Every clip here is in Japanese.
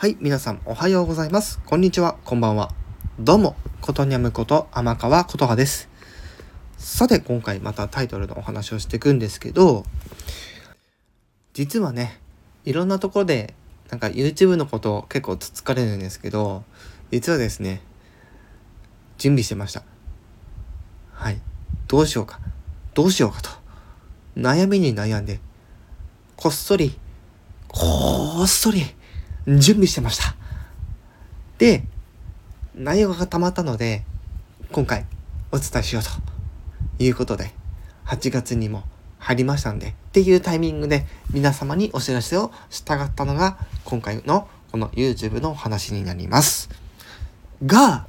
はい、皆さんおはようございます。こんにちは、こんばんは。どうも、ことにゃむこと天川ことはです。さて、今回またタイトルのお話をしていくんですけど、実はね、いろんなところで、なんか YouTube のことを結構つつかれるんですけど、実はですね、準備してました。はい。どうしようか。どうしようかと。悩みに悩んで、こっそり、こっそり、準備してました。で、内容が溜まったので、今回お伝えしようということで、8月にも入りましたんで、っていうタイミングで皆様にお知らせをしたかったのが、今回のこの YouTube の話になります。が、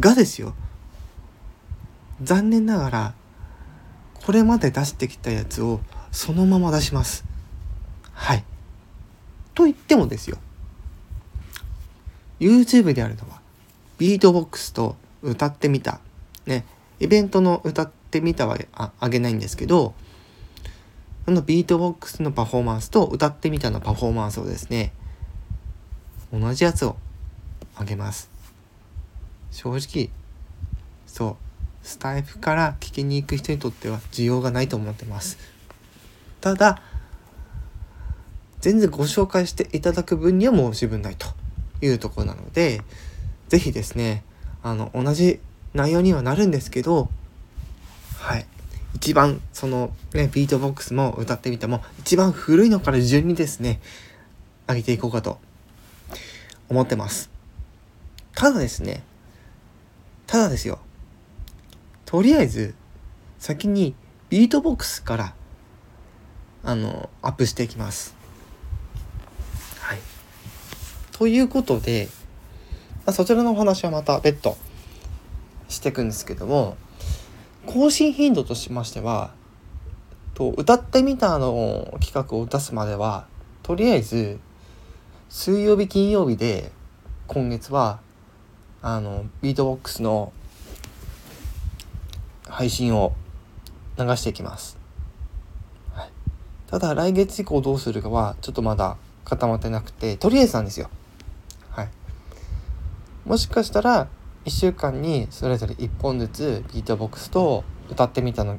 がですよ。残念ながら、これまで出してきたやつをそのまま出します。はい。と言ってもですよ。YouTube であるのはビートボックスと歌ってみた。ねイベントの歌ってみたはああげないんですけどそのビートボックスのパフォーマンスと歌ってみたのパフォーマンスをですね同じやつをあげます。正直そうスタイフから聞きに行く人にとっては需要がないと思ってます。ただ全然ご紹介していただく分には申し分ないというところなので、是非ですね、あの、同じ内容にはなるんですけど、はい。一番、そのね、ビートボックスも歌ってみても、一番古いのから順にですね、上げていこうかと思ってます。ただですね、ただですよ、とりあえず、先にビートボックスから、あの、アップしていきます。ということで、まあ、そちらのお話はまた別途していくんですけども更新頻度としましてはと歌ってみたの企画を出すまではとりあえず水曜日金曜日で今月はあのビートボックスの配信を流していきます、はい、ただ来月以降どうするかはちょっとまだ固まってなくてとりあえずなんですよ。もしかしたら1週間にそれぞれ1本ずつビートボックスと歌ってみたの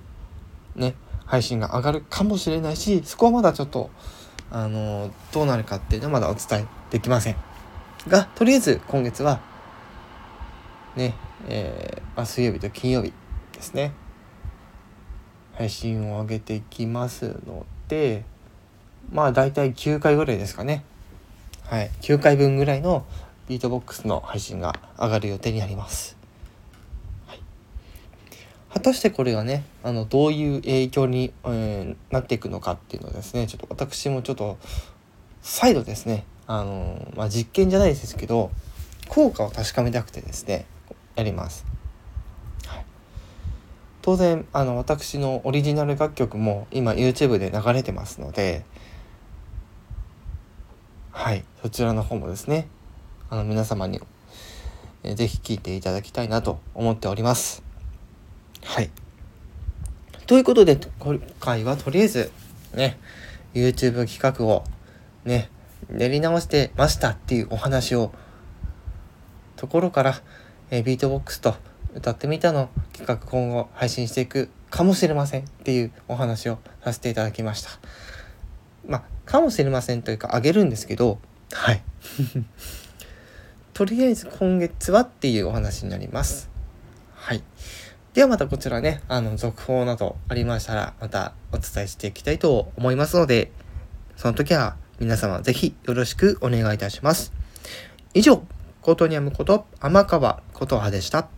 ね配信が上がるかもしれないしそこはまだちょっとあのどうなるかっていうのはまだお伝えできません。がとりあえず今月はねえー、まあ、水曜日と金曜日ですね。配信を上げていきますのでまあ大体9回ぐらいですかね。はい9回分ぐらいのビートボックスの配信が上がる予定になります。はい、果たしてこれがねあのどういう影響に、えー、なっていくのかっていうのをですねちょっと私もちょっと再度ですねあの、まあ、実験じゃないですけど効果を確かめたくてですねやります。はい、当然あの私のオリジナル楽曲も今 YouTube で流れてますのではいそちらの方もですねあの皆様に、えー、ぜひ聞いていただきたいなと思っております。はい。ということで、今回はとりあえず、ね、YouTube 企画をね、練り直してましたっていうお話を、ところから、え、ビートボックスと歌ってみたの企画今後配信していくかもしれませんっていうお話をさせていただきました。まあ、かもしれませんというかあげるんですけど、はい。とりあえず今月はっていうお話になります。はい。ではまたこちらね、あの、続報などありましたら、またお伝えしていきたいと思いますので、その時は皆様ぜひよろしくお願いいたします。以上、コトニアムこと天川琴葉でした。